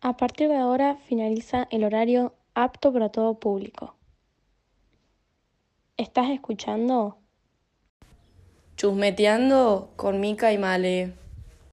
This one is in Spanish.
A partir de ahora finaliza el horario apto para todo público. ¿Estás escuchando? Chusmeteando con Mica y Male.